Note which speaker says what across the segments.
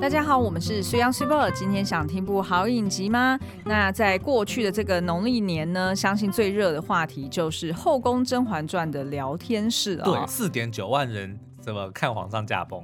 Speaker 1: 大家好，我们是水 Young Super。今天想听部好影集吗？那在过去的这个农历年呢，相信最热的话题就是《后宫甄嬛传》的聊天室了。
Speaker 2: 对，四点九万人。怎么看皇上驾崩？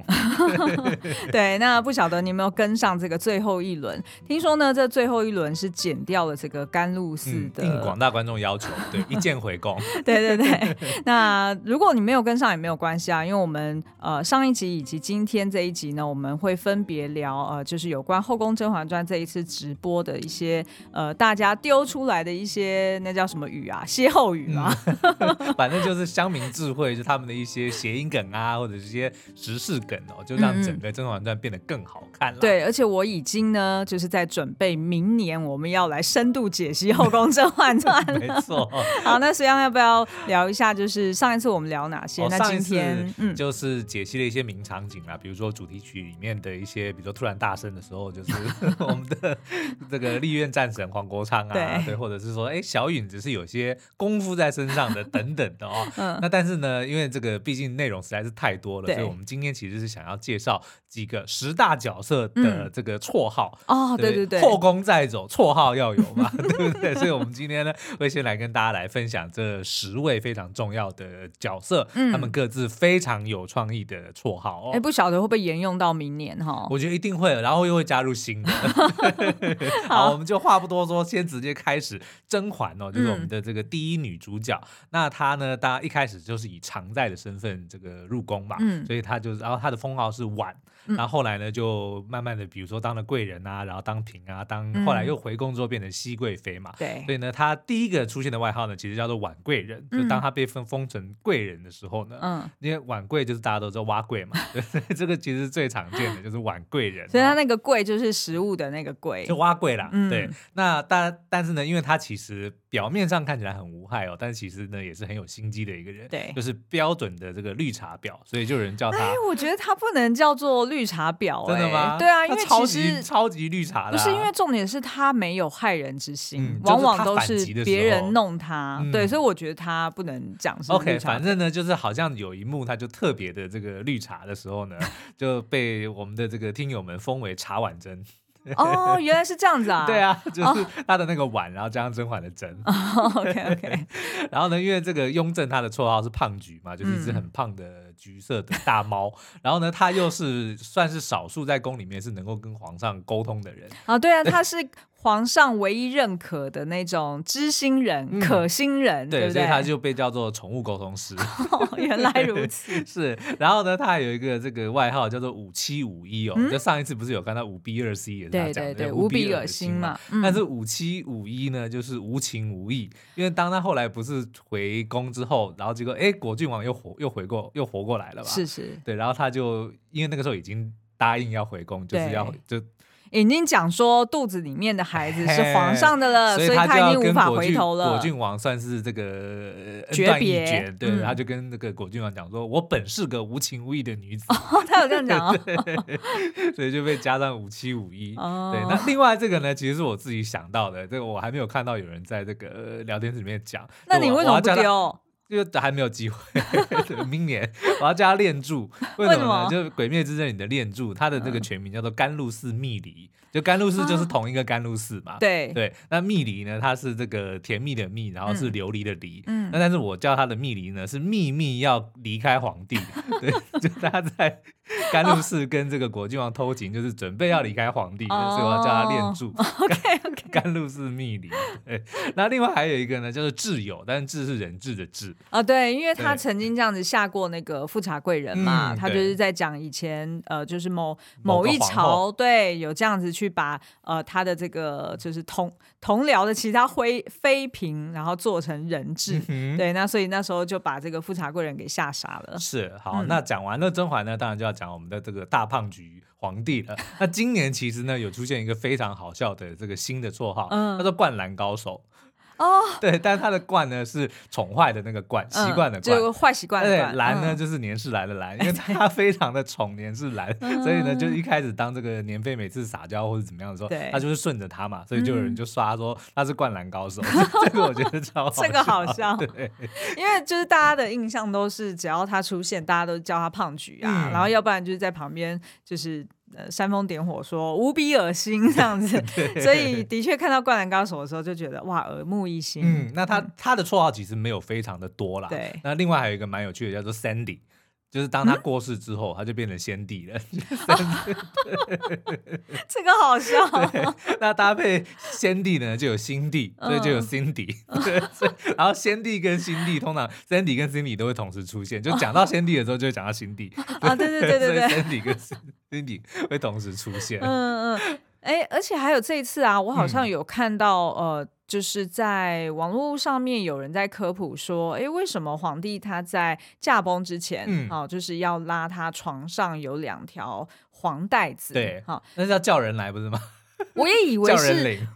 Speaker 1: 对，那不晓得你有没有跟上这个最后一轮？听说呢，这最后一轮是剪掉了这个甘露寺的。
Speaker 2: 应广大观众要求，对，一键回宫。
Speaker 1: 对对对。那如果你没有跟上也没有关系啊，因为我们呃上一集以及今天这一集呢，我们会分别聊呃，就是有关《后宫甄嬛传》这一次直播的一些呃大家丢出来的一些那叫什么语啊？歇后语啊？
Speaker 2: 嗯、反正就是乡民智慧，就他们的一些谐音梗啊，或者。这些时事梗哦，就让整个《甄嬛传》变得更好看了。
Speaker 1: 对，而且我已经呢，就是在准备明年我们要来深度解析《后宫甄嬛传》。
Speaker 2: 没错。
Speaker 1: 好，那水 Young 要不要聊一下？就是上一次我们聊哪些？那今天
Speaker 2: 嗯，就是解析了一些名场景啊，比如说主题曲里面的一些，比如说突然大声的时候，就是 我们的这个立院战神黄国昌啊，对，对，或者是说，哎，小允子是有些功夫在身上的等等的哦。嗯。那但是呢，因为这个毕竟内容实在是太多。所以，我们今天其实是想要介绍几个十大角色的这个绰号
Speaker 1: 哦，对对对，
Speaker 2: 后宫再走，绰号要有嘛，对不对？所以，我们今天呢，会先来跟大家来分享这十位非常重要的角色，他们各自非常有创意的绰号哦。
Speaker 1: 哎，不晓得会不会沿用到明年哈？
Speaker 2: 我觉得一定会，然后又会加入新的。好，我们就话不多说，先直接开始。甄嬛哦，就是我们的这个第一女主角。那她呢，大家一开始就是以常在的身份这个入宫嘛。嗯，所以他就是，然后他的封号是婉。然后后来呢，就慢慢的，比如说当了贵人啊，然后当嫔啊，当后来又回宫之后变成熹贵妃嘛。对。所以呢，他第一个出现的外号呢，其实叫做婉贵人。就当他被封封成贵人的时候呢，嗯，因为婉贵就是大家都知道挖贵嘛，对，这个其实最常见的就是婉贵人。
Speaker 1: 所以他那个贵就是食物的那个贵，
Speaker 2: 就挖贵啦。对。那但但是呢，因为他其实表面上看起来很无害哦，但是其实呢也是很有心机的一个人。对。就是标准的这个绿茶婊，所以就有人叫他。哎，
Speaker 1: 我觉得他不能叫做绿茶婊，
Speaker 2: 真的吗？
Speaker 1: 对啊，因为其实
Speaker 2: 超级超级绿茶的，
Speaker 1: 不是因为重点是他没有害人之心，往往都是别人弄他。对，所以我觉得他不能讲是
Speaker 2: OK。反正呢，就是好像有一幕，他就特别的这个绿茶的时候呢，就被我们的这个听友们封为茶碗针。
Speaker 1: 哦，原来是这样子啊！
Speaker 2: 对啊，就是他的那个碗，然后加上甄嬛的甄。
Speaker 1: OK OK。
Speaker 2: 然后呢，因为这个雍正他的绰号是胖橘嘛，就是一只很胖的橘色的大猫。然后呢，他又是算是少数在宫里面是能够跟皇上沟通的人。
Speaker 1: 啊，对啊，他是。皇上唯一认可的那种知心人、嗯、可心人，对，对，对，
Speaker 2: 所以他就被叫做宠物沟通师。
Speaker 1: 哦，原来如此。
Speaker 2: 是，然后呢，他还有一个这个外号叫做五七五一哦。嗯、就上一次不是有看到五 B 二 C 也是他讲的，对对对，无比恶心嘛。嗯、但是五七五一呢，就是无情无义。因为当他后来不是回宫之后，然后结果哎，果郡王又活又回过又活过来了吧？是是。对，然后他就因为那个时候已经答应要回宫，就是要就。
Speaker 1: 已经讲说肚子里面的孩子是 皇上的了，所以他已经无法回头了。
Speaker 2: 果郡王算是这个诀别，对，他就跟那个果郡王讲说：“我本是个无情无义的女子。”
Speaker 1: 他有这样讲，
Speaker 2: 所以就被加上五七五一。对，那另外这个呢，其实是我自己想到的，这个我还没有看到有人在这个聊天室里面讲。
Speaker 1: 那你为什么不丢？
Speaker 2: 因为还没有机会，明年我要叫他练柱，为什么呢？就《鬼灭之刃》里的练柱，他的那个全名叫做甘露寺蜜梨，就甘露寺就是同一个甘露寺嘛。对对，那蜜梨呢，它是这个甜蜜的蜜，然后是琉璃的璃。嗯，那但是我叫它的蜜梨呢，是秘密要离开皇帝，对，就他在。甘露寺跟这个果郡王偷情，就是准备要离开皇帝，所以我要叫他练柱。甘露寺蜜梨。对，那另外还有一个呢，就是挚友，但是挚是人质的挚
Speaker 1: 啊。对，因为他曾经这样子下过那个富察贵人嘛，他就是在讲以前呃，就是某某一朝对有这样子去把呃他的这个就是同同僚的其他妃妃嫔，然后做成人质。对，那所以那时候就把这个富察贵人给吓傻了。
Speaker 2: 是，好，那讲完了甄嬛呢，当然就要。讲我们的这个大胖橘皇帝了。那今年其实呢，有出现一个非常好笑的这个新的绰号，嗯，叫做灌篮高手。哦，对，但是他的惯呢是宠坏的那个惯，习惯的惯，
Speaker 1: 就坏习惯的惯。
Speaker 2: 对，兰呢就是年世兰的蓝，因为他 非常的宠年世兰，所以呢就一开始当这个年费每次撒娇或者怎么样的时候，他就是顺着他嘛，所以就有人就刷说他是灌篮高手，这个我觉得超好，
Speaker 1: 这个好笑，对，因为就是大家的印象都是只要他出现，大家都叫他胖橘啊，然后要不然就是在旁边就是。呃煽风点火说无比恶心这样子 所以的确看到《灌篮高手》的时候就觉得哇耳目一新。
Speaker 2: 嗯，那他他的绰号其实没有非常的多啦。
Speaker 1: 对，
Speaker 2: 那另外还有一个蛮有趣的叫做 Sandy。就是当他过世之后，嗯、他就变成先帝了。
Speaker 1: 这个好笑。
Speaker 2: 那搭配先帝呢，就有新帝，所以就有 Cindy。然后先帝跟新帝，通常 Sandy 跟 Cindy 都会同时出现。就讲到先帝的时候，就会讲到辛蒂。
Speaker 1: 啊，对对对对对。
Speaker 2: Sandy 跟 Cindy 会同时出现。
Speaker 1: 嗯嗯。哎，而且还有这一次啊，我好像有看到、嗯、呃。就是在网络上面有人在科普说，哎，为什么皇帝他在驾崩之前，嗯，哦，就是要拉他床上有两条黄带子，
Speaker 2: 对，好，那是要叫人来不是吗？
Speaker 1: 我也以为是，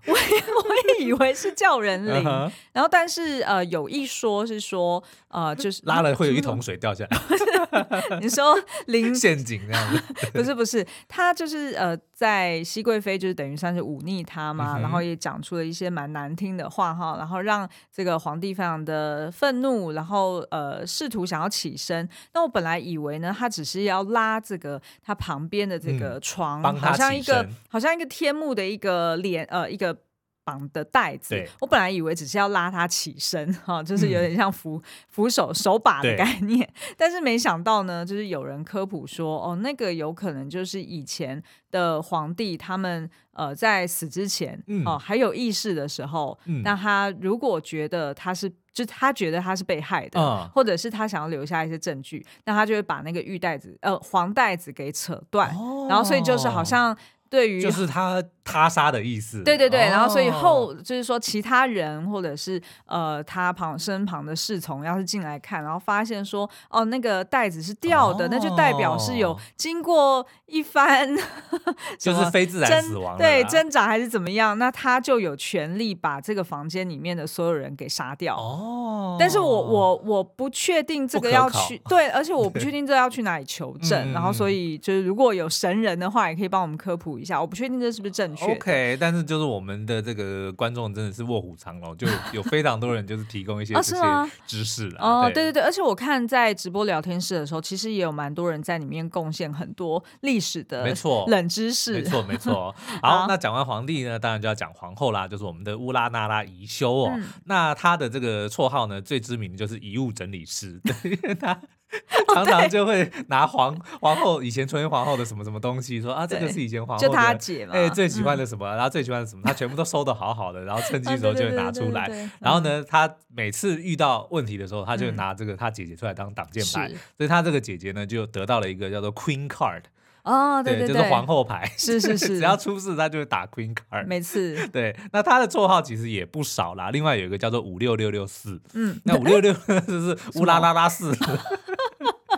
Speaker 1: 我也我也以为是叫人灵，然后但是呃，有一说是说，呃，就是
Speaker 2: 拉了会有一桶水掉下来。
Speaker 1: 你说灵
Speaker 2: 陷阱这样子？
Speaker 1: 不是不是，他就是呃，在熹贵妃就是等于算是忤逆他嘛，然后也讲出了一些蛮难听的话哈，然后让这个皇帝非常的愤怒，然后呃，试图想要起身。那我本来以为呢，他只是要拉这个他旁边的这个床，好像一个好像一个天幕的一个帘呃一个。绑的带子，我本来以为只是要拉他起身哈，就是有点像扶、嗯、扶手手把的概念，但是没想到呢，就是有人科普说，哦，那个有可能就是以前的皇帝他们呃在死之前、嗯、哦还有意识的时候，嗯、那他如果觉得他是就他觉得他是被害的，嗯、或者是他想要留下一些证据，那他就会把那个玉带子呃黄带子给扯断，哦、然后所以就是好像。对于
Speaker 2: 就是他他杀的意思，
Speaker 1: 对对对，哦、然后所以后就是说其他人或者是呃他旁身旁的侍从要是进来看，然后发现说哦那个袋子是掉的，哦、那就代表是有经过一番
Speaker 2: 就是非自然死亡，
Speaker 1: 对挣扎还是怎么样，那他就有权利把这个房间里面的所有人给杀掉。哦，但是我我我不确定这个要去对，而且我不确定这个要去哪里求证，然后所以就是如果有神人的话，也可以帮我们科普一下，我不确定这是不是正确。
Speaker 2: OK，但是就是我们的这个观众真的是卧虎藏龙，就 有非常多人就是提供一些这些知识了。
Speaker 1: 哦，对对对，而且我看在直播聊天室的时候，其实也有蛮多人在里面贡献很多历史的没错冷知识。
Speaker 2: 没错没错。好，好那讲完皇帝呢，当然就要讲皇后啦，就是我们的乌拉那拉宜修哦。嗯、那他的这个绰号呢，最知名的就是遗物整理师，对，因为他。常常就会拿皇皇后以前纯元皇后的什么什么东西说啊，这个是以前皇后
Speaker 1: 就他姐嘛，
Speaker 2: 哎最喜欢的什么，然后最喜欢的什么，她全部都收的好好的，然后趁机的时候就会拿出来。然后呢，她每次遇到问题的时候，她就拿这个她姐姐出来当挡箭牌，所以她这个姐姐呢就得到了一个叫做 Queen Card。
Speaker 1: 哦，对对对，
Speaker 2: 就是皇后牌，
Speaker 1: 是是 是，
Speaker 2: 只要出事他就会打 Queen Card，
Speaker 1: 每次。
Speaker 2: 对，那他的绰号其实也不少啦，另外有一个叫做五六六六四，嗯，那五六六就是乌拉拉拉四。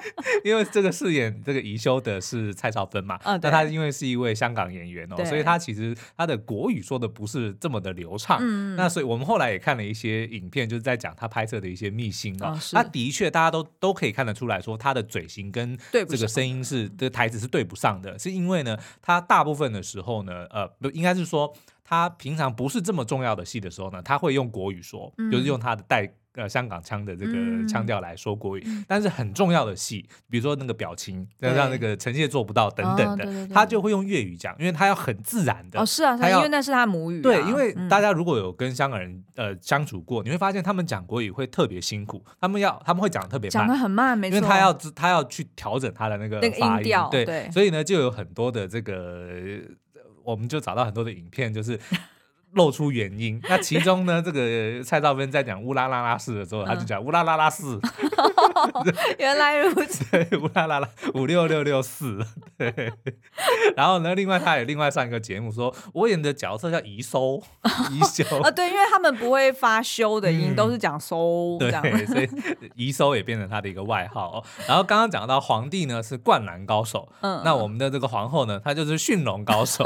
Speaker 2: 因为这个饰演这个宜修的是蔡少芬嘛，那、嗯、他因为是一位香港演员哦，所以他其实他的国语说的不是这么的流畅。嗯、那所以我们后来也看了一些影片，就是在讲他拍摄的一些秘辛啊。哦、他的确大家都都可以看得出来说，他的嘴型跟这个声音是的台词是对不上的，是因为呢，他大部分的时候呢，呃，不应该是说他平常不是这么重要的戏的时候呢，他会用国语说，嗯、就是用他的带。呃，香港腔的这个腔调来说国语，嗯、但是很重要的戏，比如说那个表情，对让那个臣妾做不到等等的，哦、对对对他就会用粤语讲，因为他要很自然的。
Speaker 1: 哦，是啊，他要因为那是他母语、啊。
Speaker 2: 对，因为大家如果有跟香港人呃相处过，你会发现他们讲国语会特别辛苦，他们要他们会讲特别慢，
Speaker 1: 讲的很慢，没错，
Speaker 2: 因为他要他要去调整他的那个发音，
Speaker 1: 音调
Speaker 2: 对，
Speaker 1: 对
Speaker 2: 所以呢，就有很多的这个，我们就找到很多的影片，就是。露出原因，那其中呢，这个蔡少芬在讲乌拉拉拉氏的时候，嗯、他就讲乌拉拉拉四，
Speaker 1: 原来如此，
Speaker 2: 对，乌拉拉拉五六六六四，对。然后呢，另外他也另外上一个节目说，我演的角色叫宜收，宜修
Speaker 1: 啊，对，因为他们不会发修的音，嗯、都是讲收，
Speaker 2: 对，所以宜收也变成他的一个外号哦。然后刚刚讲到皇帝呢是灌篮高手，嗯，那我们的这个皇后呢，她就是驯龙高手。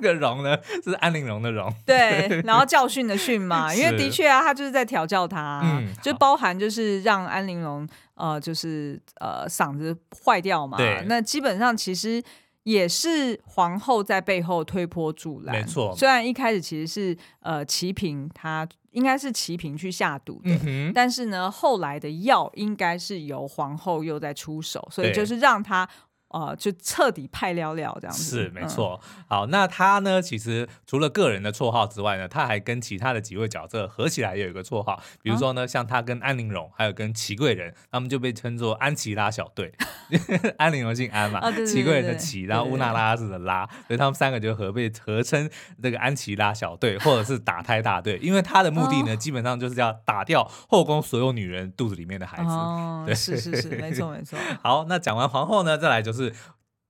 Speaker 2: 那个龙呢，是安陵容的容，
Speaker 1: 对，然后教训的训嘛，因为的确啊，他就是在调教他，嗯，就包含就是让安陵容呃，就是呃嗓子坏掉嘛，对，那基本上其实也是皇后在背后推波助澜，
Speaker 2: 没错。
Speaker 1: 虽然一开始其实是呃齐平，他应该是齐平去下毒的，嗯、但是呢，后来的药应该是由皇后又在出手，所以就是让他。呃，就彻底派了了这样子。
Speaker 2: 是没错。嗯、好，那他呢，其实除了个人的绰号之外呢，他还跟其他的几位角色合起来也有一个绰号，比如说呢，啊、像他跟安陵容，还有跟齐贵人，他们就被称作安琪拉小队。安陵容姓安嘛，祺贵、啊、人的齐，然后乌娜拉是的拉，所以他们三个就合被合称这个安琪拉小队，或者是打胎大队，因为他的目的呢，哦、基本上就是要打掉后宫所有女人肚子里面的孩子。
Speaker 1: 哦，对是是是，没错没错。
Speaker 2: 好，那讲完皇后呢，再来就是。是，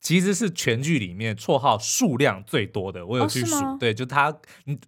Speaker 2: 其实是全剧里面绰号数量最多的，我有去数，哦、对，就他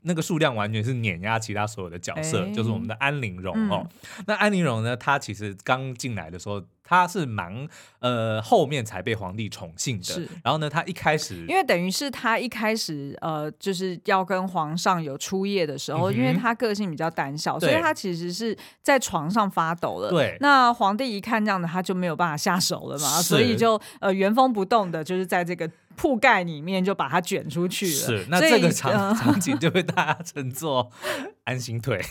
Speaker 2: 那个数量完全是碾压其他所有的角色，欸、就是我们的安陵容、嗯、哦。那安陵容呢，她其实刚进来的时候。他是蛮呃后面才被皇帝宠幸的，是然后呢，他一开始
Speaker 1: 因为等于是他一开始呃就是要跟皇上有初夜的时候，嗯、因为他个性比较胆小，所以他其实是在床上发抖了。对，那皇帝一看这样的，他就没有办法下手了嘛，所以就呃原封不动的，就是在这个铺盖里面就把它卷出去了。
Speaker 2: 是，那这个场、呃、场景就被大家称作安心退。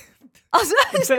Speaker 1: 哦，是安心。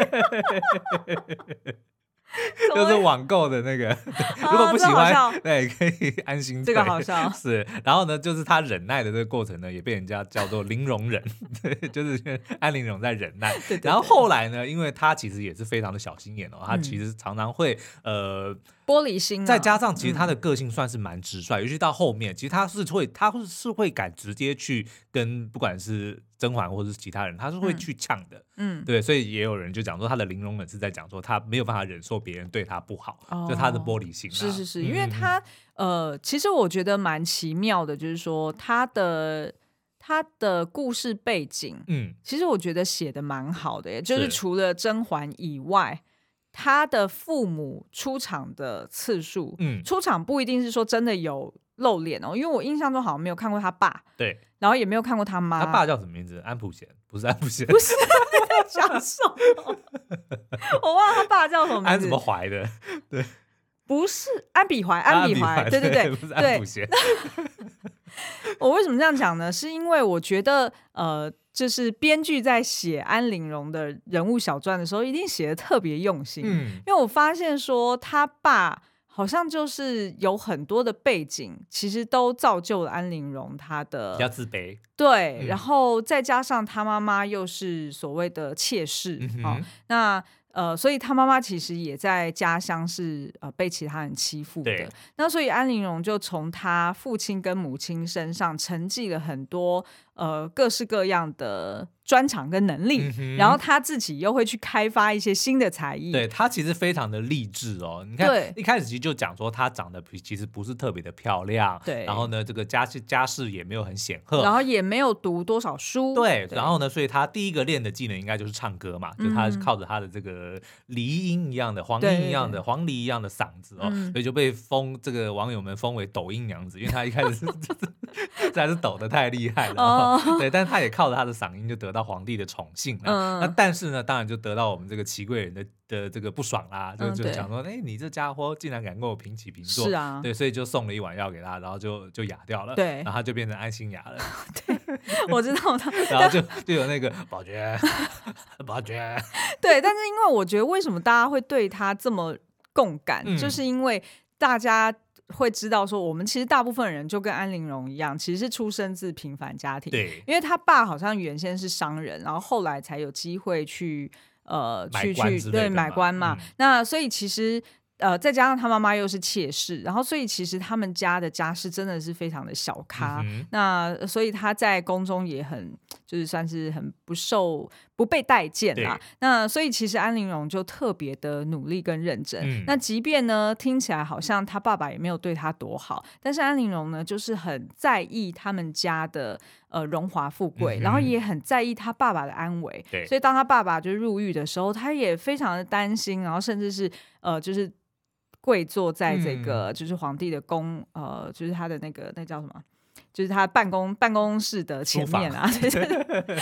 Speaker 2: 就是网购的那个，如果不喜欢，对，可以安心。
Speaker 1: 这个好笑。
Speaker 2: 是，然后呢，就是他忍耐的这个过程呢，也被人家叫做零容忍，对，就是安陵容在忍耐。对，然后后来呢，因为他其实也是非常的小心眼哦，他其实常常会呃
Speaker 1: 玻璃心，
Speaker 2: 再加上其实他的个性算是蛮直率，尤其到后面，其实他是会，他是会敢直接去跟不管是。甄嬛或者是其他人，他是会去呛的，嗯，对，所以也有人就讲说他的陵容忍是在讲说他没有办法忍受别人对他不好，哦、就他的玻璃心、啊。
Speaker 1: 是是是，因为他呃，其实我觉得蛮奇妙的，就是说他的他的故事背景，嗯，其实我觉得写的蛮好的，耶，就是。除了甄嬛以外，他的父母出场的次数，嗯，出场不一定是说真的有。露脸哦，因为我印象中好像没有看过他爸，
Speaker 2: 对，
Speaker 1: 然后也没有看过他妈。
Speaker 2: 他爸叫什么名字？安普贤，不是安普贤，
Speaker 1: 不是 讲什么？我忘了他爸叫什么名字？
Speaker 2: 安什么怀的？对，
Speaker 1: 不是安比怀，安比怀，对对对，
Speaker 2: 不是安普贤。
Speaker 1: 我为什么这样讲呢？是因为我觉得，呃，就是编剧在写安陵容的人物小传的时候，一定写的特别用心，嗯，因为我发现说他爸。好像就是有很多的背景，其实都造就了安陵容她的
Speaker 2: 比较自卑，
Speaker 1: 对，嗯、然后再加上她妈妈又是所谓的妾室，嗯、哦，那。呃，所以他妈妈其实也在家乡是呃被其他人欺负的。那所以安陵容就从他父亲跟母亲身上承继了很多呃各式各样的专长跟能力，嗯、然后他自己又会去开发一些新的才艺。
Speaker 2: 对，他其实非常的励志哦。你看对一开始其实就讲说他长得其实不是特别的漂亮，对。然后呢，这个家世家世也没有很显赫，
Speaker 1: 然后也没有读多少书。
Speaker 2: 对。对然后呢，所以他第一个练的技能应该就是唱歌嘛，就他靠着他的这个。呃，梨音一样的，黄莺一样的，黄鹂一样的嗓子哦，嗯、所以就被封这个网友们封为抖音娘子，因为他一开始 是 实在是抖的太厉害了，哦哦、对，但是他也靠着他的嗓音就得到皇帝的宠幸了。嗯、那但是呢，当然就得到我们这个祺贵人的的这个不爽啦，就就讲说，哎、嗯，你这家伙竟然敢跟我平起平坐，是啊，对，所以就送了一碗药给他，然后就就哑掉了，对，然后他就变成安心哑了。
Speaker 1: 对，我知道他，
Speaker 2: 然后就就有那个宝娟，宝娟，
Speaker 1: 对，但是因为我觉得为什么大家会对他这么共感，嗯、就是因为大家会知道说，我们其实大部分人就跟安陵容一样，其实是出生自平凡家庭，对，因为他爸好像原先是商人，然后后来才有机会去。呃，去去对买官嘛，嗯、那所以其实呃，再加上他妈妈又是妾室，然后所以其实他们家的家世真的是非常的小咖。嗯、那所以他在宫中也很就是算是很不受不被待见啦。那所以其实安陵容就特别的努力跟认真。嗯、那即便呢听起来好像他爸爸也没有对他多好，但是安陵容呢就是很在意他们家的。呃，荣华富贵，嗯、然后也很在意他爸爸的安危，对所以当他爸爸就入狱的时候，他也非常的担心，然后甚至是呃，就是跪坐在这个、嗯、就是皇帝的宫，呃，就是他的那个那叫什么，就是他办公办公室的前面啊，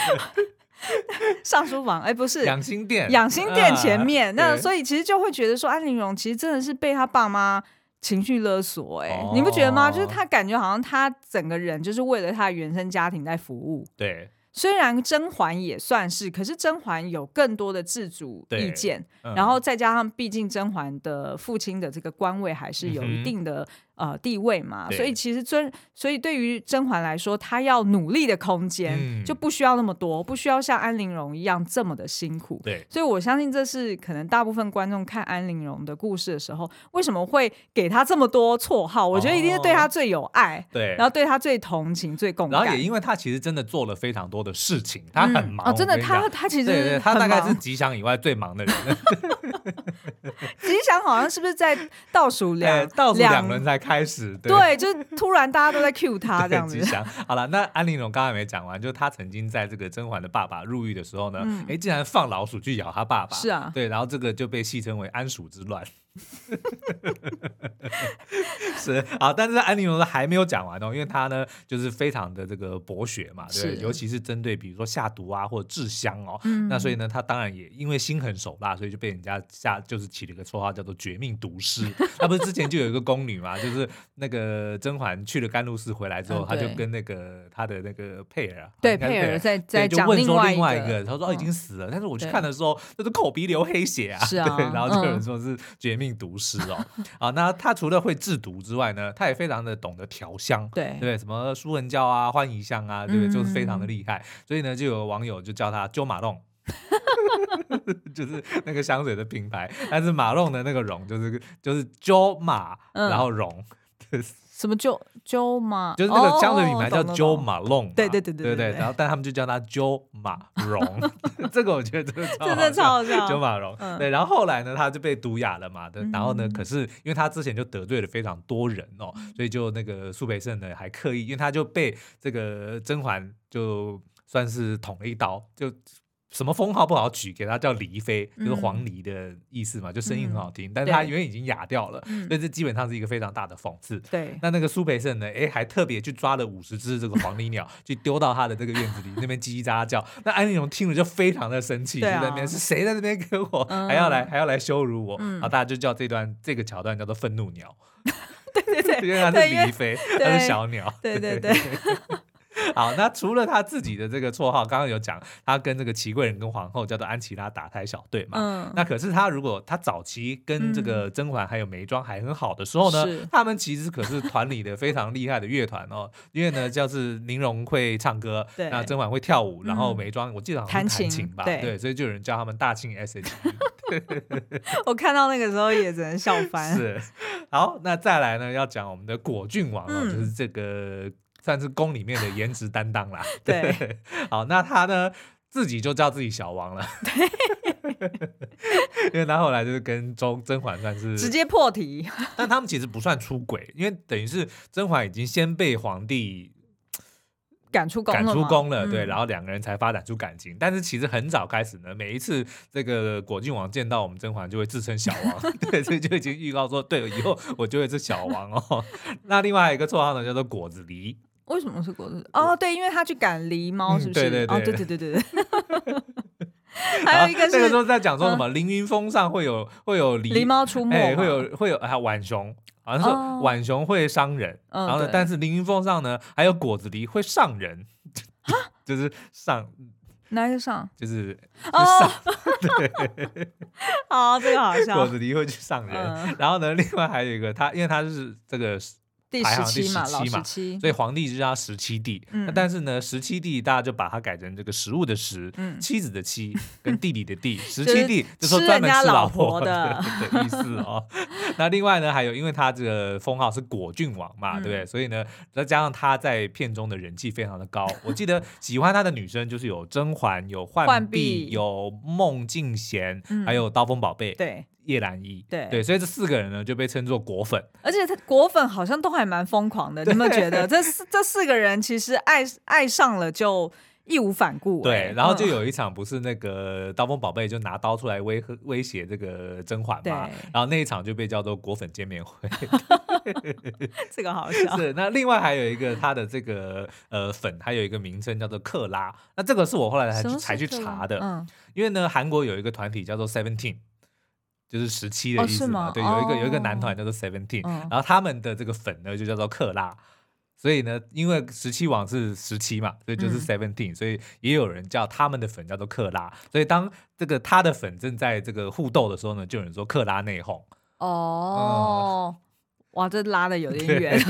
Speaker 1: 上书房，哎，不是
Speaker 2: 养心殿，
Speaker 1: 养心殿前面，啊、那所以其实就会觉得说，安陵容其实真的是被他爸妈。情绪勒索、欸，哎、哦，你不觉得吗？就是他感觉好像他整个人就是为了他的原生家庭在服务，
Speaker 2: 对，
Speaker 1: 虽然甄嬛也算是，可是甄嬛有更多的自主意见，嗯、然后再加上毕竟甄嬛的父亲的这个官位还是有一定的。呃，地位嘛，所以其实甄，所以对于甄嬛来说，她要努力的空间、嗯、就不需要那么多，不需要像安陵容一样这么的辛苦。
Speaker 2: 对，
Speaker 1: 所以我相信这是可能大部分观众看安陵容的故事的时候，为什么会给她这么多绰号？我觉得一定是对她最有爱，对、哦，然后对她最同情、最共感。
Speaker 2: 然后也因为她其实真的做了非常多的事情，她很忙、嗯、
Speaker 1: 哦，真的，她她其
Speaker 2: 实她大概是吉祥以外最忙的人。
Speaker 1: 吉祥好像是不是在倒数两
Speaker 2: 倒数两轮才开始？对。
Speaker 1: 对，就是突然大家都在 cue 他这样子。
Speaker 2: 好了，那安陵容刚才没讲完，就是他曾经在这个甄嬛的爸爸入狱的时候呢，哎、嗯，竟然放老鼠去咬他爸爸。
Speaker 1: 是啊，
Speaker 2: 对，然后这个就被戏称为安鼠之乱。是啊，但是安陵容还没有讲完哦，因为他呢就是非常的这个博学嘛，对，尤其是针对比如说下毒啊或者制香哦，嗯、那所以呢他当然也因为心狠手辣，所以就被人家下就是起了一个绰号叫做绝命毒师。他不是之前就有一个宫女嘛，就是那个甄嬛去了甘露寺回来之后，他、嗯、就跟那个他的那个佩儿啊，
Speaker 1: 对佩儿在在就
Speaker 2: 问说另外一个，他说哦已经死了，但是我去看的时候那是口鼻流黑血啊，是啊，对，然后就有人说是绝命。毒师哦，啊，那他除了会制毒之外呢，他也非常的懂得调香，对对，什么舒痕胶啊、欢宜香啊，对不对？就是非常的厉害。所以呢，就有网友就叫他鸠马弄，就是那个香水的品牌。但是马弄的那个容就是就是鸠马，然后容。
Speaker 1: 什么鸠鸠马？
Speaker 2: 就是那个香水品牌叫鸠马弄，
Speaker 1: 对对对对对，
Speaker 2: 然后但他们就叫它鸠马容，这个我觉得
Speaker 1: 真的超好笑。
Speaker 2: 鸠马容，对，然后后来呢，他就被毒哑了嘛，然后呢，可是因为他之前就得罪了非常多人哦，所以就那个苏培盛呢还刻意，因为他就被这个甄嬛就算是捅了一刀，就。什么封号不好取，给他叫离妃，就是黄鹂的意思嘛，就声音很好听。但是他因为已经哑掉了，所以这基本上是一个非常大的讽刺。对，那那个苏培盛呢？哎，还特别去抓了五十只这个黄鹂鸟，去丢到他的这个院子里，那边叽叽喳喳叫。那安陵容听了就非常的生气，就在那边是谁在那边跟我还要来还要来羞辱我？然后大家就叫这段这个桥段叫做愤怒鸟。
Speaker 1: 对对对，
Speaker 2: 因为他是鹂妃，他是小鸟。
Speaker 1: 对对对。
Speaker 2: 好，那除了他自己的这个绰号，刚刚有讲，他跟这个祺贵人跟皇后叫做安琪拉打胎小队嘛。嗯。那可是他如果他早期跟这个甄嬛还有眉庄还很好的时候呢，嗯、他们其实可是团里的非常厉害的乐团哦。因为呢，就是宁荣会唱歌，对，那甄嬛会跳舞，然后眉庄我记得好像弹琴吧，对，对，所以就有人叫他们大庆 S.H.E。
Speaker 1: 我看到那个时候也只能笑翻。
Speaker 2: 是。好，那再来呢，要讲我们的果郡王哦，嗯、就是这个。算是宫里面的颜值担当啦。对，好，那他呢自己就叫自己小王了。对，因为他后来就是跟周甄嬛算是
Speaker 1: 直接破题，
Speaker 2: 但他们其实不算出轨，因为等于是甄嬛已经先被皇帝
Speaker 1: 赶出宫
Speaker 2: 赶出宫了，对，然后两个人才发展出感情。但是其实很早开始呢，每一次这个果郡王见到我们甄嬛就会自称小王，对，所以就已经预告说，对，以后我就会是小王哦。那另外一个绰号呢，叫做果子狸。
Speaker 1: 为什么是果子？哦，对，因为他去赶狸猫，是不是？
Speaker 2: 对对对，
Speaker 1: 哦，对对对对对。还有一个是，
Speaker 2: 这个时候在讲说什么？凌云峰上会有会有狸
Speaker 1: 狸猫出没，
Speaker 2: 哎，会有会有还有浣熊，好像是浣熊会伤人，然后呢，但是凌云峰上呢还有果子狸会上人，就是上
Speaker 1: 哪一个上？
Speaker 2: 就是上，对，
Speaker 1: 好，这个好笑。
Speaker 2: 果子狸会去上人，然后呢，另外还有一个他，因为他是这个。
Speaker 1: 第十七嘛，老十七，
Speaker 2: 所以皇帝就叫十七弟。那但是呢，十七弟大家就把它改成这个食物的食，妻子的妻，跟弟弟的弟。十七弟就说专门吃老婆的 意思哦。那另外呢，还有因为他这个封号是果郡王嘛，对不对？所以呢，再加上他在片中的人气非常的高。我记得喜欢他的女生就是有甄嬛、有浣碧、有孟静娴，还有刀锋宝贝。对。叶澜依，对。对，所以这四个人呢就被称作果粉，
Speaker 1: 而且他果粉好像都还蛮疯狂的，你有没有觉得？这四这四个人其实爱爱上了就义无反顾？
Speaker 2: 对，然后就有一场不是那个刀锋宝贝就拿刀出来威吓威胁这个甄嬛嘛，然后那一场就被叫做果粉见面会，
Speaker 1: 这个好笑。
Speaker 2: 是那另外还有一个他的这个呃粉还有一个名称叫做克拉，那这个是我后来才去才去查的，嗯，因为呢韩国有一个团体叫做 Seventeen。就是十七的意思嘛，对，有一个有一个男团叫做 Seventeen，然后他们的这个粉呢就叫做克拉，所以呢，因为十七王是十七嘛，所以就是 seventeen，、嗯、所以也有人叫他们的粉叫做克拉。所以当这个他的粉正在这个互斗的时候呢，就有人说克拉内讧。
Speaker 1: 哦。嗯哇，这拉的有点远。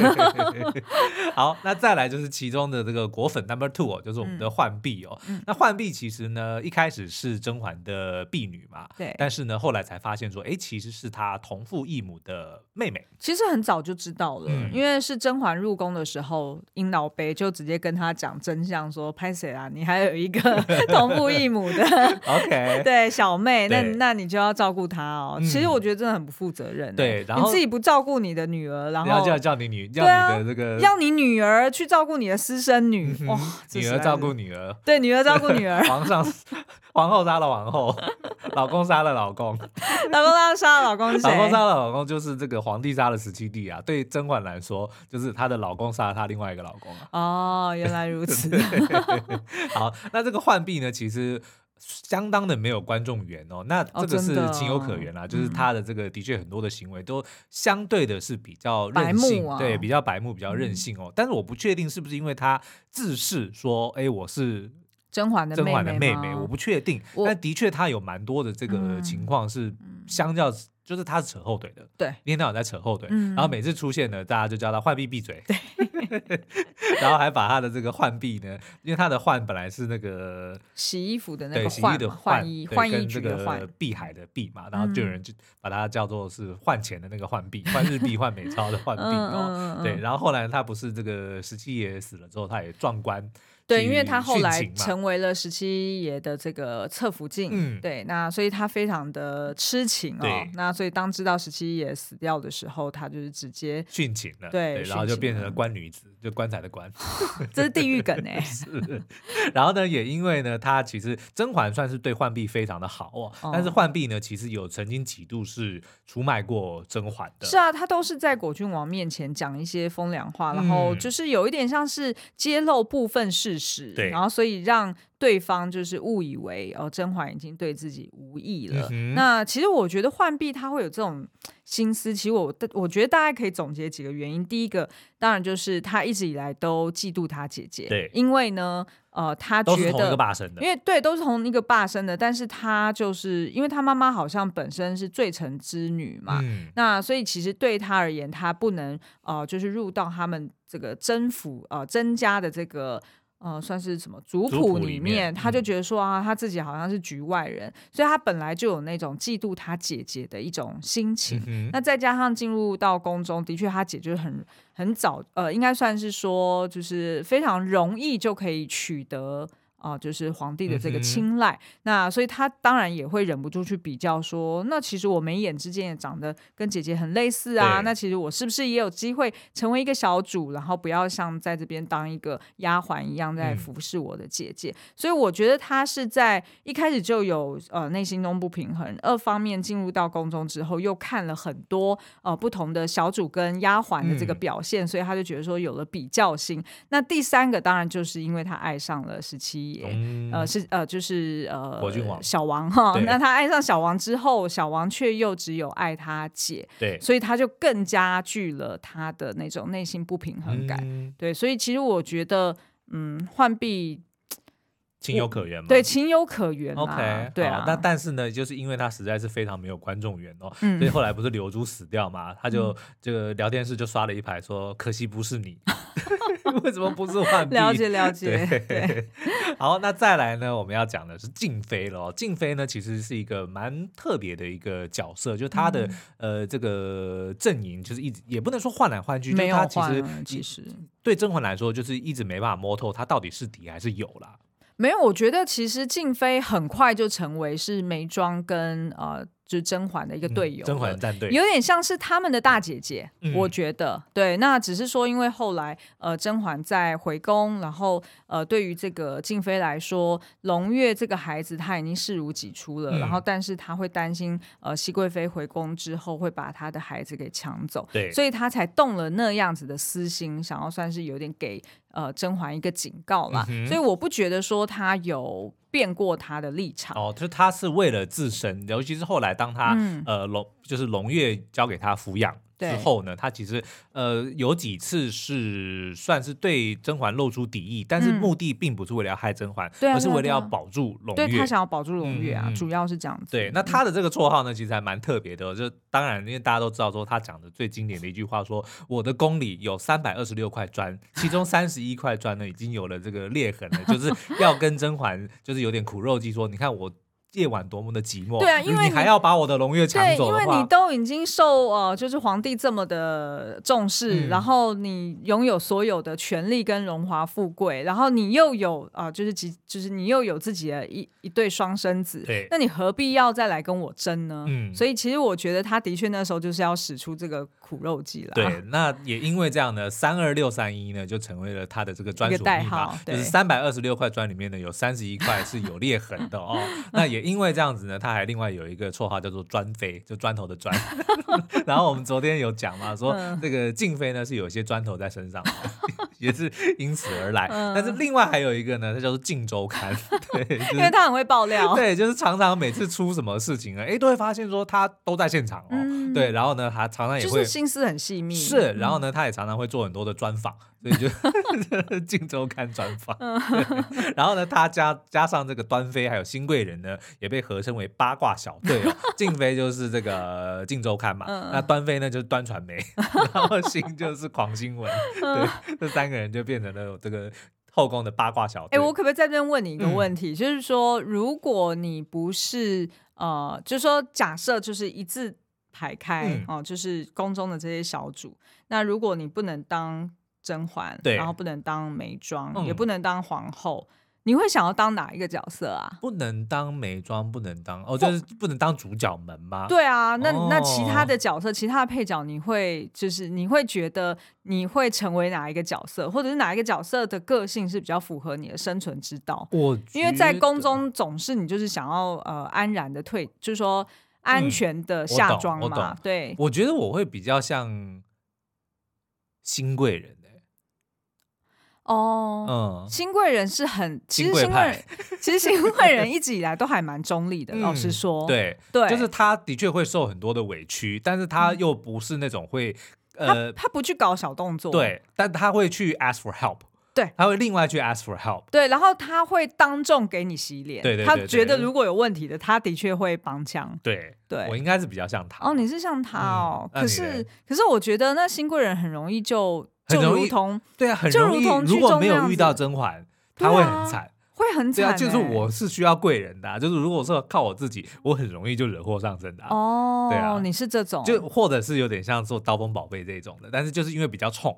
Speaker 2: 好，那再来就是其中的这个果粉 number two 哦，就是我们的浣碧哦。嗯、那浣碧其实呢，一开始是甄嬛的婢女嘛，对。但是呢，后来才发现说，哎，其实是她同父异母的妹妹。
Speaker 1: 其实很早就知道了，嗯、因为是甄嬛入宫的时候，英老杯就直接跟她讲真相，说拍谁啊？你还有一个 同父异母的，
Speaker 2: OK？
Speaker 1: 对，小妹，那那你就要照顾她哦。嗯、其实我觉得真的很不负责任。
Speaker 2: 对，然后
Speaker 1: 你自己不照顾你的女儿，然后
Speaker 2: 要叫叫你女，叫你的这个，
Speaker 1: 要你女儿去照顾你的私生女，哇，
Speaker 2: 女儿照顾女儿，
Speaker 1: 对，女儿照顾女儿，
Speaker 2: 皇上，皇后杀了皇后，老公杀了老公，
Speaker 1: 老公杀杀了老公，
Speaker 2: 老公杀了老公就是这个皇帝杀了十七弟啊，对甄嬛来说，就是她的老公杀了她另外一个老公啊，
Speaker 1: 哦，原来如此，
Speaker 2: 好，那这个浣碧呢，其实。相当的没有观众缘哦，那这个是情有可原啦，哦、就是他的这个的确很多的行为都相对的是比较任性，啊、对，比较白目，比较任性哦。嗯、但是我不确定是不是因为他自恃说，哎，我是
Speaker 1: 甄嬛的
Speaker 2: 甄嬛的妹妹，我不确定。但的确他有蛮多的这个情况是相较。就是他是扯后腿的，
Speaker 1: 对，
Speaker 2: 一天到晚在扯后腿，
Speaker 1: 嗯、
Speaker 2: 然后每次出现呢，大家就叫他浣碧闭嘴，
Speaker 1: 对，
Speaker 2: 然后还把他的这个浣碧呢，因为他的浣本来是那个
Speaker 1: 洗衣服的那个
Speaker 2: 洗衣的浣
Speaker 1: 衣，
Speaker 2: 浣
Speaker 1: 衣
Speaker 2: 这个碧海的碧嘛，然后就有人就把它叫做是换钱的那个浣碧，换日币换美钞的浣碧哦，对，然后后来他不是这个十七爷死了之后，他也壮官。
Speaker 1: 对，因为他后来成为了十七爷的这个侧福晋，嗯、对，那所以他非常的痴情哦。那所以当知道十七爷死掉的时候，他就是直接
Speaker 2: 殉情了，
Speaker 1: 对，
Speaker 2: 对，然后就变成了官女子，就棺材的棺，
Speaker 1: 这是地狱梗哎。
Speaker 2: 是，然后呢，也因为呢，他其实甄嬛算是对浣碧非常的好哦，哦但是浣碧呢，其实有曾经几度是出卖过甄嬛的。
Speaker 1: 是啊，他都是在果郡王面前讲一些风凉话，嗯、然后就是有一点像是揭露部分事。对，然后所以让对方就是误以为哦，甄嬛已经对自己无意了。嗯、那其实我觉得浣碧她会有这种心思，其实我我觉得大家可以总结几个原因。第一个当然就是她一直以来都嫉妒她姐姐，对，因为呢，呃，他觉得因为对，都是同一个爸生的，但是他就是因为他妈妈好像本身是罪臣之女嘛，嗯、那所以其实对他而言，他不能呃，就是入到他们这个甄府呃甄家的这个。呃，算是什么族谱里面，他就觉得说啊，他自己好像是局外人，嗯、所以他本来就有那种嫉妒他姐姐的一种心情。嗯、那再加上进入到宫中，的确他姐就是很很早，呃，应该算是说就是非常容易就可以取得。啊、呃，就是皇帝的这个青睐，嗯、那所以他当然也会忍不住去比较说，那其实我眉眼之间也长得跟姐姐很类似啊，那其实我是不是也有机会成为一个小主，然后不要像在这边当一个丫鬟一样在服侍我的姐姐？嗯、所以我觉得他是在一开始就有呃内心中不平衡，二方面进入到宫中之后又看了很多呃不同的小主跟丫鬟的这个表现，嗯、所以他就觉得说有了比较心。那第三个当然就是因为他爱上了十七。嗯、呃，是呃，就是呃，
Speaker 2: 王
Speaker 1: 小王哈。那他爱上小王之后，小王却又只有爱他姐，
Speaker 2: 对，
Speaker 1: 所以他就更加剧了他的那种内心不平衡感。嗯、对，所以其实我觉得，嗯，浣碧
Speaker 2: 情有可原嘛，
Speaker 1: 对，情有可原。
Speaker 2: OK，
Speaker 1: 对啊。
Speaker 2: 那但是呢，就是因为他实在是非常没有观众缘哦，嗯、所以后来不是柳珠死掉嘛，他就这个聊天室就刷了一排说，可惜不是你。为什么不是浣碧？
Speaker 1: 了解了解。对，
Speaker 2: 对 好，那再来呢？我们要讲的是静妃了。静妃呢，其实是一个蛮特别的一个角色，就她的、嗯、呃这个阵营，就是一直也不能说换来换去，
Speaker 1: 没有换，
Speaker 2: 其实
Speaker 1: 其实
Speaker 2: 对甄嬛来说，就是一直没办法摸透她到底是敌还是友啦。
Speaker 1: 没有，我觉得其实静妃很快就成为是眉庄跟呃。就是甄嬛的一个队友，
Speaker 2: 甄嬛战队有
Speaker 1: 点像是他们的大姐姐，
Speaker 2: 嗯、
Speaker 1: 我觉得对。那只是说，因为后来呃，甄嬛在回宫，然后呃，对于这个静妃来说，胧月这个孩子她已经视如己出了，嗯、然后但是她会担心呃，熹贵妃回宫之后会把她的孩子给抢走，
Speaker 2: 对，
Speaker 1: 所以她才动了那样子的私心，想要算是有点给呃甄嬛一个警告啦。嗯、所以我不觉得说她有。变过他的立场。
Speaker 2: 哦，就是他是为了自身，尤其是后来当他、嗯、呃龙就是龙月交给他抚养，之后呢，他其实呃有几次是算是对甄嬛露出敌意，但是目的并不是为了要害甄嬛，而是为了要保住胧月。
Speaker 1: 对，他想要保住胧月啊，主要是这样子。
Speaker 2: 对，那他的这个绰号呢，其实还蛮特别的。就当然，因为大家都知道说他讲的最经典的一句话说：“我的宫里有三百二十六块砖，其中三十一块砖呢已经有了这个裂痕了，就是要跟甄嬛就是有点苦肉计，说你看我。”夜晚多么的寂寞，
Speaker 1: 对啊，因为你，
Speaker 2: 你还要把我的龙月抢走
Speaker 1: 对，因为你都已经受呃，就是皇帝这么的重视，嗯、然后你拥有所有的权利跟荣华富贵，然后你又有啊、呃，就是几，就是你又有自己的一一对双生子，
Speaker 2: 对，
Speaker 1: 那你何必要再来跟我争呢？
Speaker 2: 嗯，
Speaker 1: 所以其实我觉得他的确那时候就是要使出这个苦肉计了。
Speaker 2: 对，那也因为这样呢，三二六三一呢就成为了他的这个专属
Speaker 1: 代号，
Speaker 2: 就是三百二十六块砖里面呢有三十一块是有裂痕的哦。那也因为这样子呢。他还另外有一个绰号叫做“砖飞”，就砖头的砖。然后我们昨天有讲嘛，说这个静妃呢是有些砖头在身上的，也是因此而来。但是另外还有一个呢，它叫做《静周刊》，对，就是、
Speaker 1: 因为他很会爆料，
Speaker 2: 对，就是常常每次出什么事情啊，哎，都会发现说他都在现场哦，嗯、对，然后呢，他常常也会、
Speaker 1: 就是、心思很细密，
Speaker 2: 是，然后呢，他也常常会做很多的专访。所以就 《镜周刊》专访，然后呢，他加加上这个端妃还有新贵人呢，也被合称为八卦小队哦。静妃就是这个《镜周刊》嘛，那端妃呢就是端传媒，然后新就是狂新闻，对，这三个人就变成了这个后宫的八卦小队。
Speaker 1: 哎，我可不可以在这边问你一个问题？嗯、就是说，如果你不是呃，就是说，假设就是一字排开、嗯、哦，就是宫中的这些小主，那如果你不能当。甄嬛，
Speaker 2: 对，
Speaker 1: 然后不能当眉庄，嗯、也不能当皇后，你会想要当哪一个角色啊？
Speaker 2: 不能当眉庄，不能当哦，就是不能当主角们吗？
Speaker 1: 对啊，那、哦、那其他的角色，其他的配角，你会就是你会觉得你会成为哪一个角色，或者是哪一个角色的个性是比较符合你的生存之道？
Speaker 2: 我
Speaker 1: 因为在宫中总是你就是想要呃安然的退，就是说安全的下庄嘛。
Speaker 2: 嗯、
Speaker 1: 对，
Speaker 2: 我觉得我会比较像新贵人。
Speaker 1: 哦，嗯，新贵人是很，其实新贵人，其实新贵人一直以来都还蛮中立的。老实说，
Speaker 2: 对对，就是他的确会受很多的委屈，但是他又不是那种会，呃，
Speaker 1: 他不去搞小动作，
Speaker 2: 对，但他会去 ask for help，
Speaker 1: 对，
Speaker 2: 他会另外去 ask for help，
Speaker 1: 对，然后他会当众给你洗脸，
Speaker 2: 对对，
Speaker 1: 他觉得如果有问题的，他的确会帮腔，
Speaker 2: 对
Speaker 1: 对，
Speaker 2: 我应该是比较像他，
Speaker 1: 哦，你是像他哦，可是可是我觉得那新贵人很容易就。就如同
Speaker 2: 对啊，很容易。如果没有遇到甄嬛，他会很惨，
Speaker 1: 会很惨。
Speaker 2: 对啊，就是我是需要贵人的，就是如果说靠我自己，我很容易就惹祸上身的。
Speaker 1: 哦，对啊，你是这种，
Speaker 2: 就或者是有点像做刀锋宝贝这种的，但是就是因为比较冲，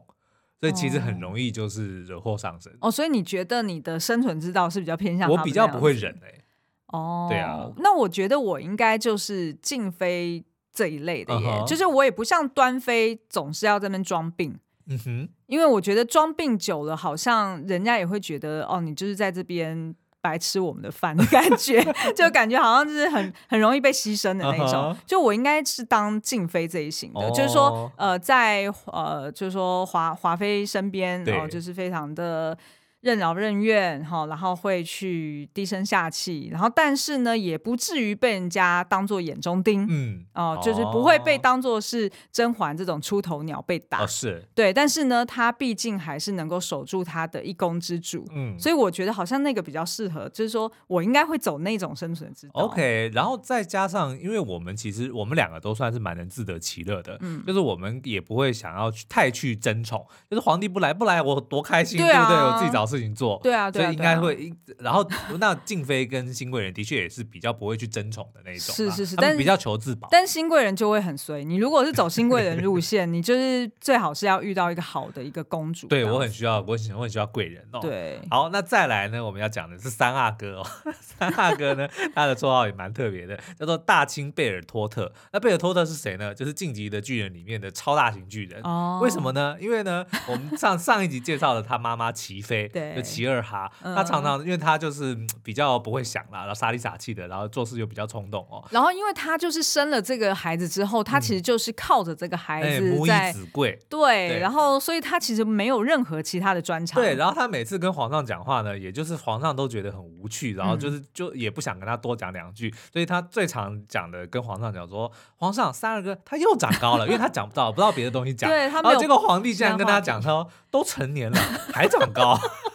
Speaker 2: 所以其实很容易就是惹祸上身。
Speaker 1: 哦，所以你觉得你的生存之道是比较偏向
Speaker 2: 我比较不会忍哎。
Speaker 1: 哦，
Speaker 2: 对啊，
Speaker 1: 那我觉得我应该就是静妃这一类的耶，就是我也不像端妃总是要在那边装病。
Speaker 2: 嗯哼，
Speaker 1: 因为我觉得装病久了，好像人家也会觉得哦，你就是在这边白吃我们的饭的感觉，就感觉好像就是很很容易被牺牲的那种。Uh huh. 就我应该是当静妃这一型的，oh. 就是说呃，在呃，就是说华华妃身边，然后、呃、就是非常的。任劳任怨哈，然后会去低声下气，然后但是呢，也不至于被人家当做眼中钉，嗯，哦，就是不会被当做是甄嬛这种出头鸟被打，
Speaker 2: 哦、是
Speaker 1: 对，但是呢，他毕竟还是能够守住他的一宫之主，嗯，所以我觉得好像那个比较适合，就是说我应该会走那种生存之道。
Speaker 2: OK，然后再加上，因为我们其实我们两个都算是蛮能自得其乐的，嗯，就是我们也不会想要去太去争宠，就是皇帝不来不来，我多开心，对，啊、对不对？我自己找。事情做，
Speaker 1: 对啊，
Speaker 2: 所以应该会，然后 那静妃跟新贵人的确也是比较不会去争宠的那一种，
Speaker 1: 是是是，但
Speaker 2: 比较求自保。
Speaker 1: 但新贵人就会很随，你如果是走新贵人路线，你就是最好是要遇到一个好的一个公主。
Speaker 2: 对，我很需要，我很我很需要贵人哦。
Speaker 1: 对，
Speaker 2: 好，那再来呢，我们要讲的是三阿哥哦。三阿哥呢，他的绰号也蛮特别的，叫做大清贝尔托特。那贝尔托特是谁呢？就是晋级的巨人里面的超大型巨人。哦，为什么呢？因为呢，我们上上一集介绍了他妈妈齐妃。
Speaker 1: 对，
Speaker 2: 就齐二哈，嗯、他常常因为他就是比较不会想啦，然后傻里傻气的，然后做事又比较冲动哦。
Speaker 1: 然后因为他就是生了这个孩子之后，他其实就是靠着这个孩子
Speaker 2: 母以子贵，
Speaker 1: 对，对，然后所以他其实没有任何其他的专长。
Speaker 2: 对，然后他每次跟皇上讲话呢，也就是皇上都觉得很无趣，然后就是就也不想跟他多讲两句，所以他最常讲的跟皇上讲说：“皇上，三阿哥他又长高了，因为他讲不到不知道别的东西讲。”对。然后结果皇帝竟然跟他讲说：“都成年了还长高。”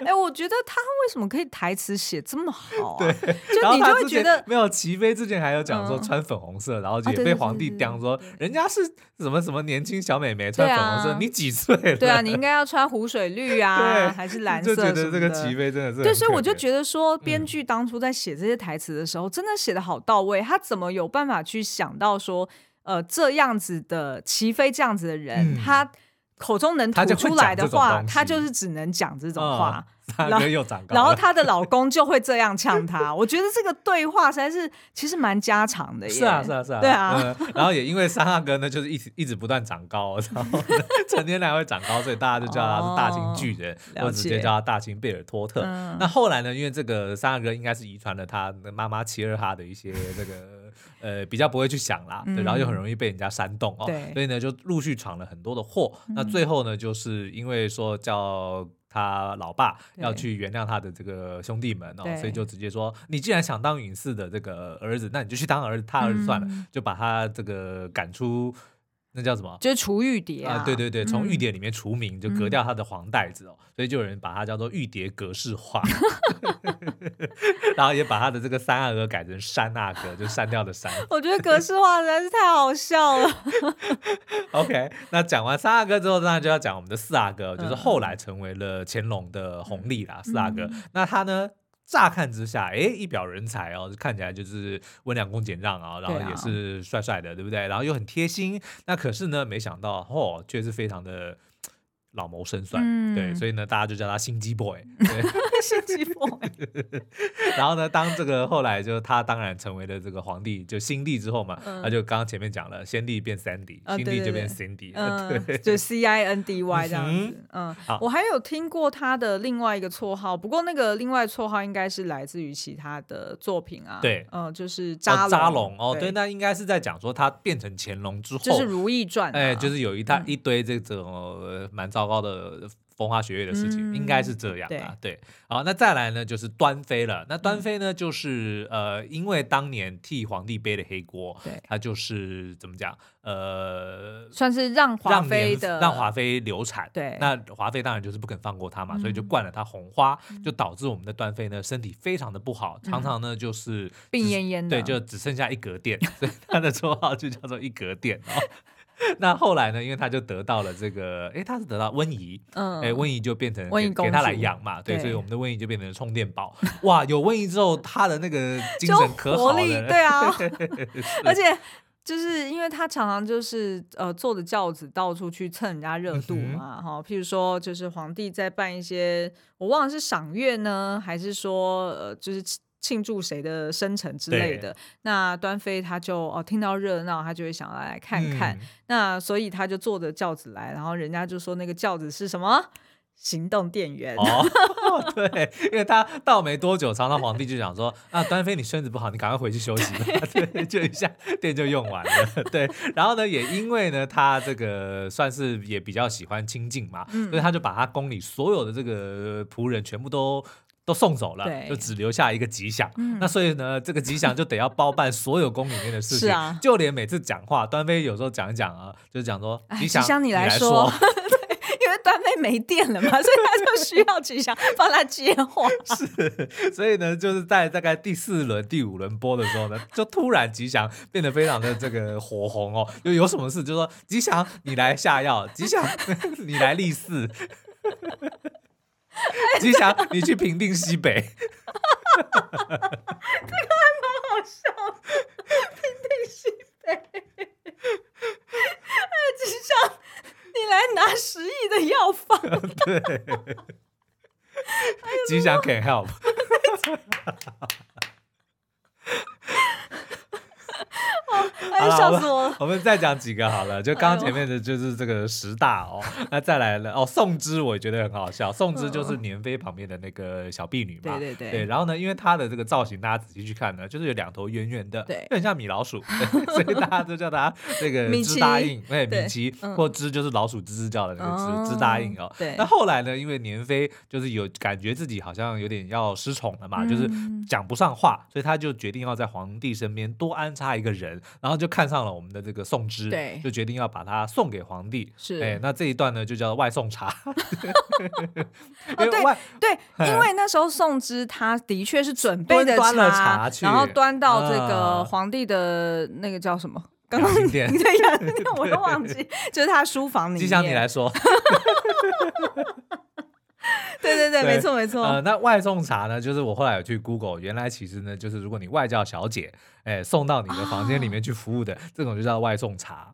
Speaker 1: 哎、欸，我觉得他为什么可以台词写这么好啊？
Speaker 2: 对，
Speaker 1: 就你就会觉得
Speaker 2: 没有齐飞之前还有讲说穿粉红色，嗯、然后也被皇帝刁说人家是什么什么年轻小美眉穿粉红色，啊、你几岁了？
Speaker 1: 对啊，你应该要穿湖水绿啊，还是蓝色？就觉
Speaker 2: 得这个齐飞真的是
Speaker 1: 对，所以我就觉得说，编剧当初在写这些台词的时候，嗯、真的写的好到位。他怎么有办法去想到说，呃，这样子的齐飞这样子的人，嗯、他口中能吐出来的话，他就是只能讲这种话。嗯
Speaker 2: 三阿哥又长高，
Speaker 1: 然后她的老公就会这样呛她。我觉得这个对话实在是其实蛮家常的耶。
Speaker 2: 是啊，是啊，是啊。
Speaker 1: 对啊、
Speaker 2: 嗯。然后也因为三阿哥呢，就是一直一直不断长高，然后成天来会长高，所以大家就叫他是大清巨人，哦、或者直接叫他大清贝尔托特。嗯、那后来呢，因为这个三阿哥应该是遗传了他妈妈齐二哈的一些这个呃比较不会去想啦，对，然后又很容易被人家煽动哦，所以呢就陆续闯了很多的祸。嗯、那最后呢，就是因为说叫。他老爸要去原谅他的这个兄弟们哦，所以就直接说：“你既然想当允嗣的这个儿子，那你就去当儿子，他儿子算了，嗯、就把他这个赶出。”那叫什么？
Speaker 1: 就是除玉蝶啊！
Speaker 2: 对对对，从玉蝶里面除名，就革掉他的黄带子哦，所以就有人把它叫做玉蝶格式化，然后也把他的这个三阿哥改成山阿哥，就删掉的删。
Speaker 1: 我觉得格式化实在是太好笑了。
Speaker 2: OK，那讲完三阿哥之后，当然就要讲我们的四阿哥，就是后来成为了乾隆的弘历啦。四阿哥，那他呢？乍看之下，哎，一表人才哦，看起来就是温良恭俭让啊，然后也是帅帅的，对不对？然后又很贴心。那可是呢，没想到哦，却是非常的。老谋深算，嗯、对，所以呢，大家就叫他心机 boy，
Speaker 1: 心机 boy。
Speaker 2: 然后呢，当这个后来就他当然成为了这个皇帝，就新帝之后嘛，他、嗯、就刚刚前面讲了，先帝变 Sandy，新帝就变 Cindy，
Speaker 1: 就 C I N D Y 这样子。嗯，我还有听过他的另外一个绰号，不过那个另外绰号应该是来自于其他的作品啊。对，嗯，就是扎
Speaker 2: 扎龙哦，对，那应该是在讲说他变成乾隆之后，
Speaker 1: 就是《如懿传》，
Speaker 2: 哎，就是有一大一堆这种蛮糟糕的风花雪月的事情，应该是这样的。对，好，那再来呢，就是端妃了。那端妃呢，就是呃，因为当年替皇帝背了黑锅，对，他就是怎么讲，呃，
Speaker 1: 算是让华妃的，
Speaker 2: 让华妃流产。对，那华妃当然就是不肯放过他嘛，所以就灌了他红花，就导致我们的端妃呢身体非常的不好，常常呢就是
Speaker 1: 病恹恹的，
Speaker 2: 对，就只剩下一格电，所以他的绰号就叫做一格电哦。那后来呢？因为他就得到了这个，哎，他是得到温宜，嗯，哎，温宜就变成给给他来养嘛，对，所以我们的温宜就变成了充电宝。哇，有温宜之后，他的那个精神可好了，
Speaker 1: 对啊，而且就是因为他常常就是呃坐着轿子到处去蹭人家热度嘛，哈，譬如说就是皇帝在办一些，我忘了是赏月呢，还是说呃就是。庆祝谁的生辰之类的，那端妃她就哦听到热闹，她就会想要来看看，嗯、那所以她就坐着轿子来，然后人家就说那个轿子是什么？行动电源
Speaker 2: 哦，对，因为他到没多久，常常皇帝就想说啊，端妃你身子不好，你赶快回去休息吧，对，就一下电就用完了，对，然后呢，也因为呢，他这个算是也比较喜欢清静嘛，嗯、所以他就把他宫里所有的这个仆人全部都。都送走了，就只留下一个吉祥。嗯、那所以呢，这个吉祥就得要包办所有宫里面的事情，啊、就连每次讲话，端妃有时候讲一讲啊，就讲说吉祥，
Speaker 1: 吉祥你来说，因为端妃没电了嘛，所以他就需要吉祥帮他接话。
Speaker 2: 是，所以呢，就是在大概第四轮、第五轮播的时候呢，就突然吉祥变得非常的这个火红哦，就有什么事？就说吉祥你来下药，吉祥你来立嗣。吉祥，你去平定西北。这个
Speaker 1: 还蛮好笑的，平定西北。哎，吉祥，你来拿十亿的药方。
Speaker 2: 对，吉祥 can help。
Speaker 1: 哎，笑死我了。
Speaker 2: 我们再讲几个好了，就刚刚前面的就是这个十大哦，那再来了哦，宋芝我也觉得很好笑，宋芝就是年妃旁边的那个小婢女嘛，
Speaker 1: 对对对，
Speaker 2: 对，然后呢，因为她的这个造型，大家仔细去看呢，就是有两头圆圆的，
Speaker 1: 对，
Speaker 2: 就很像米老鼠，所以大家都叫她那个芝答应，哎，米奇或芝就是老鼠吱吱叫的那个芝，芝答应哦。对，那后来呢，因为年妃就是有感觉自己好像有点要失宠了嘛，就是讲不上话，所以她就决定要在皇帝身边多安插一个人，然后就看上了我们的这个宋芝，对，就决定要把它送给皇帝。是，哎，那这一段呢就叫外送茶。
Speaker 1: 哦，对对，因为那时候宋芝他的确是准备的茶，然后端到这个皇帝的那个叫什么？刚刚对呀，我都忘记，就是他书房里面。
Speaker 2: 吉祥，你来说。
Speaker 1: 对对对，没错没错。
Speaker 2: 呃，那外送茶呢？就是我后来有去 Google，原来其实呢，就是如果你外教小姐，哎，送到你的房间里面去服务的，这种就叫外送茶。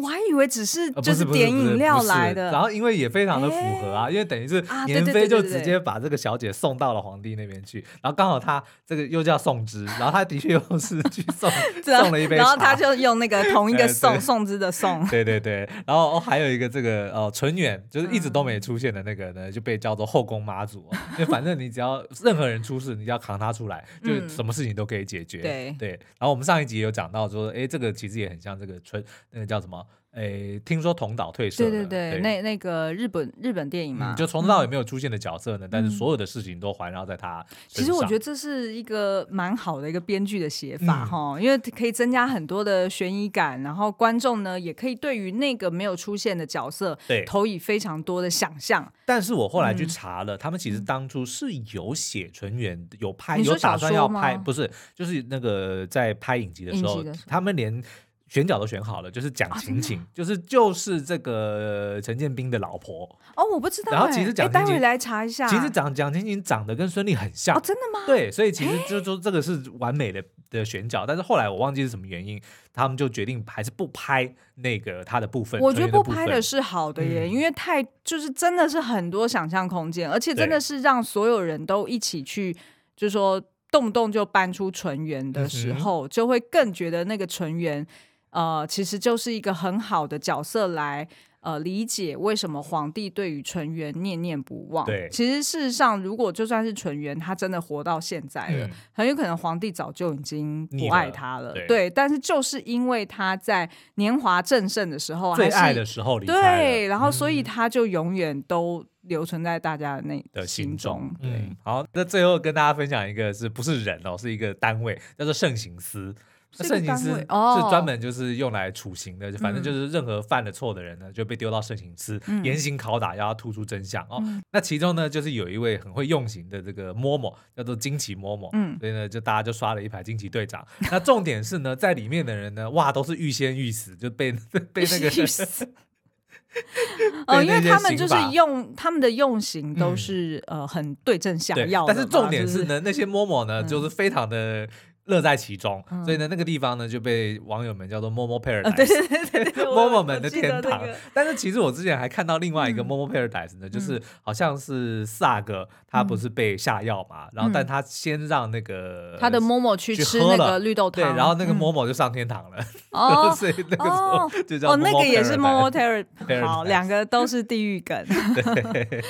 Speaker 1: 我还以为只是就是点饮料来的，
Speaker 2: 然后因为也非常的符合啊，因为等于是年妃就直接把这个小姐送到了皇帝那边去，然后刚好他这个又叫宋之，然后他的确又是 去送 送了一杯茶，
Speaker 1: 然后他就用那个 同一个宋宋之的宋，
Speaker 2: 对对对，然后还有一个这个呃纯远，就是一直都没出现的那个呢，就被叫做后宫妈祖，因为反正你只要任何人出事，你要扛他出来，就什么事情都可以解决，对。对。然后我们上一集有讲到说，哎，这个其实也很像这个纯那个叫什么？诶，听说同岛退社。
Speaker 1: 对对对，那那个日本日本电影嘛，
Speaker 2: 就从头到尾没有出现的角色呢，但是所有的事情都环绕在他。
Speaker 1: 其实我觉得这是一个蛮好的一个编剧的写法哈，因为可以增加很多的悬疑感，然后观众呢也可以对于那个没有出现的角色，对，投以非常多的想象。
Speaker 2: 但是我后来去查了，他们其实当初是有写纯元，有拍，有打算要拍，不是，就是那个在拍影集的时候，他们连。选角都选好了，就是蒋勤勤，就是就是这个陈建斌的老婆
Speaker 1: 哦，我不知道。
Speaker 2: 然后其实蒋勤勤，
Speaker 1: 来查一下。
Speaker 2: 其实蒋蒋勤勤长得跟孙俪很像
Speaker 1: 哦，真的吗？
Speaker 2: 对，所以其实就说这个是完美的的选角，但是后来我忘记是什么原因，他们就决定还是不拍那个他的部分。
Speaker 1: 我觉得不拍的是好的耶，因为太就是真的是很多想象空间，而且真的是让所有人都一起去，就是说动不动就搬出纯元的时候，就会更觉得那个纯元。呃，其实就是一个很好的角色来呃理解为什么皇帝对于纯元念念不忘。对，其实事实上，如果就算是纯元，他真的活到现在了，嗯、很有可能皇帝早就已经不爱他了。了对，对，但是就是因为他在年华正盛的时候，
Speaker 2: 最爱的时候离开，
Speaker 1: 对，然后所以他就永远都留存在大家的那的心中。对、
Speaker 2: 嗯，好，那最后跟大家分享一个，是不是人哦，是一个单位，叫做慎行司。慎刑司是专门就是用来处刑的，反正就是任何犯了错的人呢，就被丢到慎刑司严刑拷打，要突出真相哦。那其中呢，就是有一位很会用刑的这个嬷嬷，叫做惊奇嬷嬷，嗯，所以呢，就大家就刷了一排惊奇队长。那重点是呢，在里面的人呢，哇，都是欲仙欲死，就被 被那个。
Speaker 1: 哦，因为他们就是用他们的用刑都是呃很对症下药，
Speaker 2: 但是重点是呢，那些嬷嬷呢，就是非常的。乐在其中，所以呢，那个地方呢就被网友们叫做 “Momo Paradise”，对对对，嬷嬷们的天堂。但是其实我之前还看到另外一个 “Momo Paradise” 呢，就是好像是萨哥他不是被下药嘛，然后但他先让那个
Speaker 1: 他的嬷嬷去吃那个绿豆汤，
Speaker 2: 对，然后那个嬷嬷就上天堂了。哦，所以那个时候就叫哦，
Speaker 1: 那个也是 “Momo Paradise”，好，两个都是地狱梗。
Speaker 2: 对，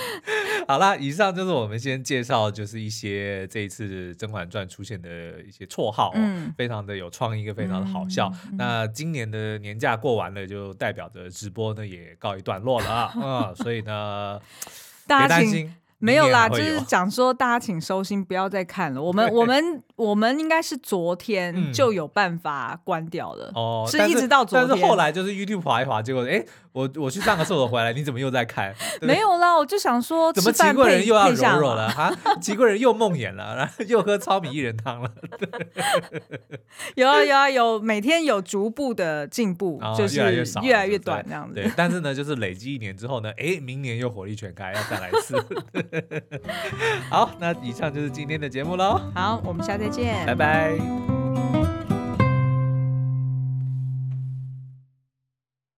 Speaker 2: 好啦，以上就是我们先介绍，就是一些这一次《甄嬛传》出现的一些绰号，嗯，非常的有创意，跟非常的好笑。那今年的年假过完了，就代表着直播呢也告一段落了啊，嗯，所以呢，别担心。
Speaker 1: 没有啦，就是讲说大家请收心，不要再看了。我们我们我们应该是昨天就有办法关掉了，哦，是一直到昨天。
Speaker 2: 但是后来就是 YouTube 滑一滑，结果哎，我我去上个厕所回来，你怎么又在看？
Speaker 1: 没有啦，我就想说，
Speaker 2: 怎么齐贵人又要柔柔了啊？齐贵 人又梦魇了，然 后又喝糙米薏仁汤了。
Speaker 1: 有啊有啊有，每天有逐步的进步，就是越来越少，越来越短这样子。
Speaker 2: 对，但是呢，就是累积一年之后呢，哎，明年又火力全开，要再来一次。好，那以上就是今天的节目喽。
Speaker 1: 好，我们下次再见，
Speaker 2: 拜拜。